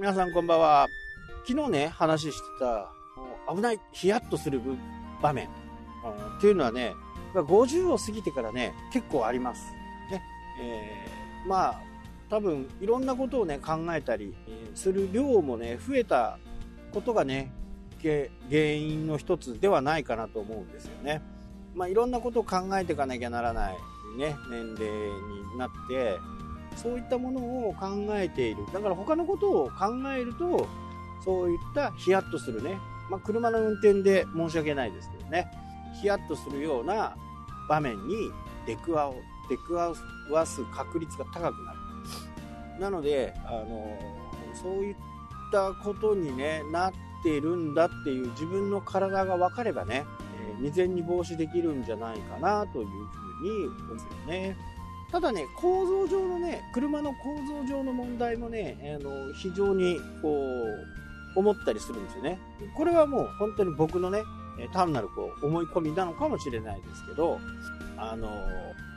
皆さんこんばんは。昨日ね、話してた、危ない、ヒヤッとする場面、うん、っていうのはね、50を過ぎてからね、結構あります。ね。えー、まあ、多分、いろんなことをね、考えたりする量もね、増えたことがね、原因の一つではないかなと思うんですよね。まあ、いろんなことを考えていかなきゃならない、ね、年齢になって、そういったものを考えている。だから他のことを考えると、そういったヒヤッとするね、まあ、車の運転で申し訳ないですけどね、ヒヤッとするような場面に出くわ出くわす確率が高くなる。なので、あのそういったことに、ね、なっているんだっていう自分の体が分かればね、えー、未然に防止できるんじゃないかなというふうに思うんですよね。ただね、構造上のね、車の構造上の問題もね、あの非常にこう、思ったりするんですよね。これはもう本当に僕のね、単なるこう思い込みなのかもしれないですけど、あの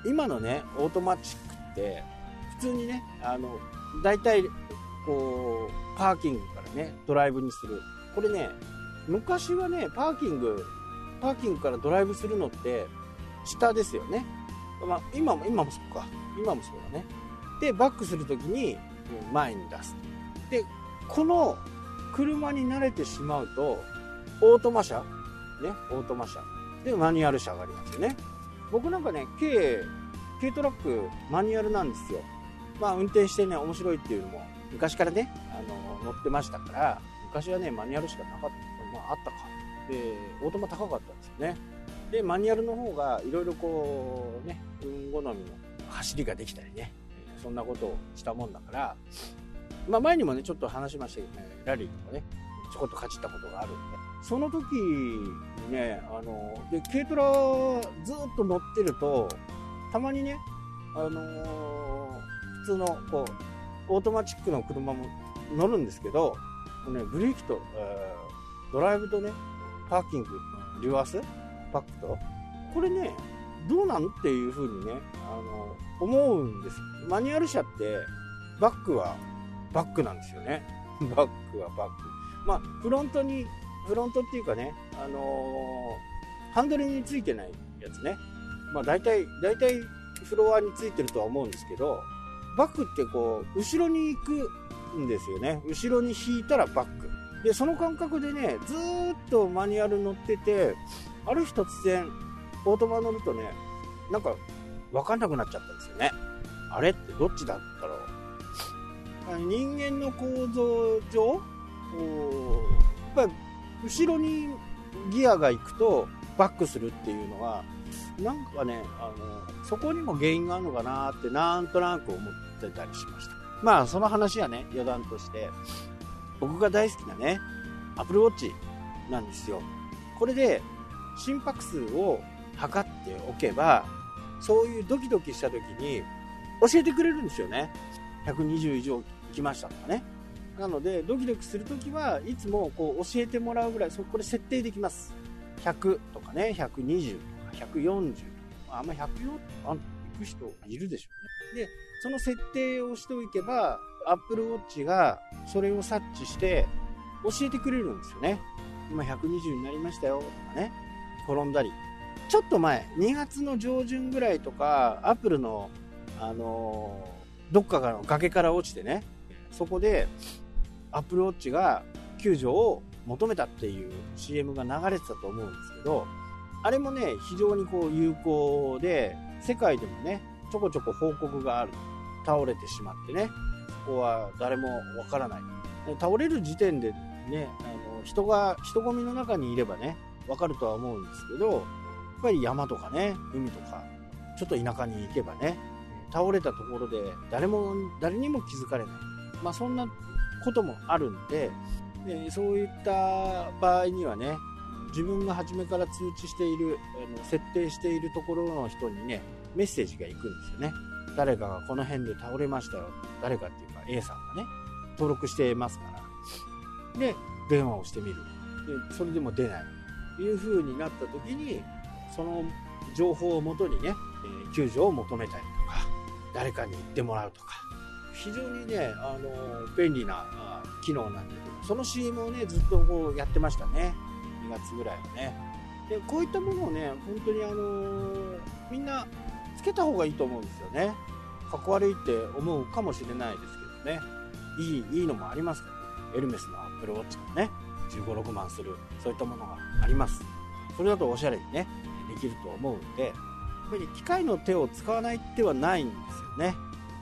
今のね、オートマチックって、普通にね、あの、大体、こう、パーキングからね、ドライブにする。これね、昔はね、パーキング、パーキングからドライブするのって、下ですよね。まあ、今も、今もそうか。今もそうだね。で、バックするときに前に出す。で、この車に慣れてしまうと、オートマ車、ね、オートマ車。で、マニュアル車がありますよね。僕なんかね、軽、軽トラックマニュアルなんですよ。まあ、運転してね、面白いっていうのも、昔からね、あの、乗ってましたから、昔はね、マニュアルしかなかった、まあ、あったか。で、オートマ高かったんですよね。で、マニュアルの方が、いろいろこう、ね、運好みの走りができたりね、そんなことをしたもんだから、まあ前にもね、ちょっと話しましたけどね、ラリーとかね、ちょこっと勝ちったことがあるんで、その時にね、あの、で、軽トラずっと乗ってると、たまにね、あの、普通の、こう、オートマチックの車も乗るんですけど、ね、ブレーキと、えー、ドライブとね、パーキング、リバースバックと、これね、どうなんっていう風にね、あの、思うんです。マニュアル車って、バックはバックなんですよね。バックはバック。まあ、フロントに、フロントっていうかね、あの、ハンドルについてないやつね。まあ、大体、大体フロアについてるとは思うんですけど、バックってこう、後ろに行くんですよね。後ろに引いたらバック。で、その感覚でね、ずっとマニュアル乗ってて、ある日突然、オートマ乗るとね、なんか、わかんなくなっちゃったんですよね。あれってどっちだったろう？人間の構造上、やっぱり後ろにギアが行くとバックするっていうのは、なんかね、あの、そこにも原因があるのかなってなんとなく思ってたりしました。まあ、その話はね、余談として、僕が大好きなね、Apple Watch なんですよ。これで心拍数を測っておけば、そういうドキドキした時に教えてくれるんですよね。120以上来ましたとかね。なので、ドキドキするときはいつもこう教えてもらうぐらい、そこれ設定できます。100とかね、120とか140とか、あんま104あ行く人いるでしょうね。で、その設定をしておけば、Apple Watch がそれを察知して教えてくれるんですよね。今120になりましたよとかね。転んだり。ちょっと前、2月の上旬ぐらいとか、Apple の、あのー、どっかからの崖から落ちてね、そこで、アップルウォッチが救助を求めたっていう CM が流れてたと思うんですけど、あれもね、非常にこう有効で、世界でもね、ちょこちょこ報告がある。倒れてしまってね、そこは誰もわからない。倒れる時点でね、あの人が、人混みの中にいればね、わかるとは思うんですけど、やっぱり山とかね、海とか、ちょっと田舎に行けばね、倒れたところで誰も、誰にも気づかれない。まあそんなこともあるんで、でそういった場合にはね、自分が初めから通知している、あの設定しているところの人にね、メッセージが行くんですよね。誰かがこの辺で倒れましたよ。誰かっていうか A さんがね、登録してますから。で、電話をしてみる。で、それでも出ない。いう風になった時に、その情報をもとにね、え救助を求めたりとか、誰かに行ってもらうとか、非常にね、あの便利な機能なんで、その CM をね、ずっとこうやってましたね。2月ぐらいはね。で、こういったものをね、本当にあのみんなつけた方がいいと思うんですよね。かっこ悪いって思うかもしれないですけどね。いい、いいのもありますから、ねエルメスのアップルウォッチがね、15、6万する、そういったものがあります。それだとおしゃれにね、できると思うんで、やっぱり機械の手を使わない手はないんですよね。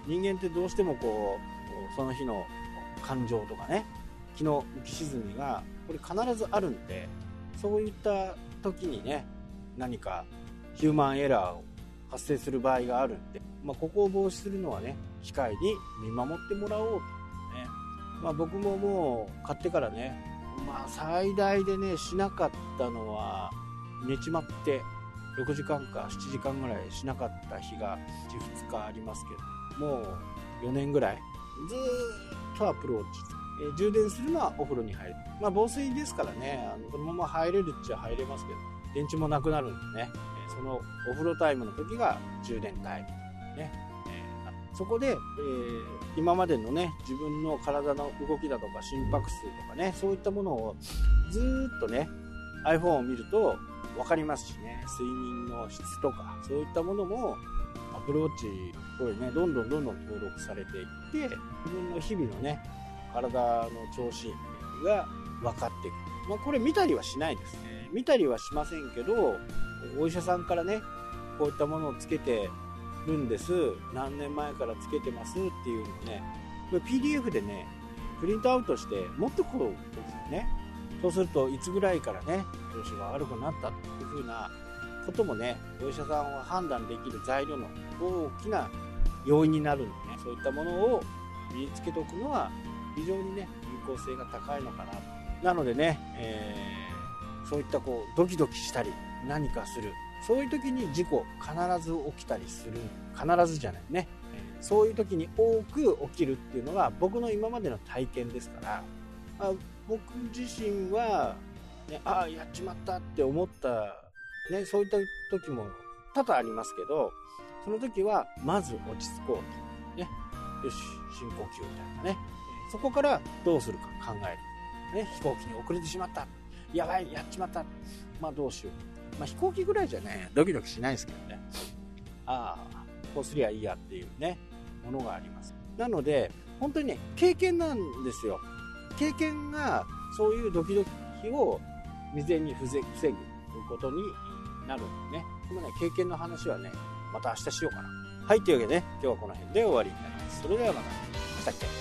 人間ってどうしてもこう、その日の感情とかね、気の浮き沈みが、これ必ずあるんで、そういった時にね、何かヒューマンエラーを発生する場合があるんで、まあ、ここを防止するのはね、機械に見守ってもらおうとね。まあ、僕ももう買ってからね、まあ最大でね、しなかったのは、寝ちまって6時間か7時間ぐらいしなかった日が1、2日ありますけど、もう4年ぐらい、ずーっとアプローチ。えー、充電するのはお風呂に入る。まあ防水ですからね、あのこのまま入れるっちゃ入れますけど、電池もなくなるんでねえ、そのお風呂タイムの時が充電タイム。ね。そこで、えー、今までのね、自分の体の動きだとか心拍数とかね、そういったものをずっとね、iPhone を見ると分かりますしね、睡眠の質とか、そういったものも、アプローチ、これね、どんどんどんどん登録されていって、自分の日々のね、体の調子が分かっていく。まあ、これ見たりはしないですね。見たりはしませんけど、お医者さんからね、こういったものをつけてるんです。何年前からつけてますっていうのをね、これ PDF でね、プリントアウトして持ってこうですよね。そうすると、いつぐらいからね、調子が悪くなったっていう風なこともね、お医者さんは判断できる材料の大きな要因になるんでね、そういったものを身につけておくのは非常にね、有効性が高いのかなと。なのでね、えー、そういったこう、ドキドキしたり、何かする。そういう時に事故必ず起きたりする。必ずじゃないね。そういう時に多く起きるっていうのが僕の今までの体験ですから、あ僕自身は、ね、ああ、やっちまったって思った、ね、そういった時も多々ありますけど、その時はまず落ち着こうと。ね、よし、深呼吸みたいなね。そこからどうするか考える。ね、飛行機に遅れてしまった。やばい、やっちまった。まあどうしよう。まあ飛行機ぐらいじゃね、ドキドキしないですけどね。ああ、こうすりゃいいやっていうね、ものがあります。なので、本当にね、経験なんですよ。経験がそういうドキドキを未然に防ぐことになるんでね。このね、経験の話はね、また明日しようかな。はい、というわけでね、今日はこの辺で終わりになります。それではまた。したっけ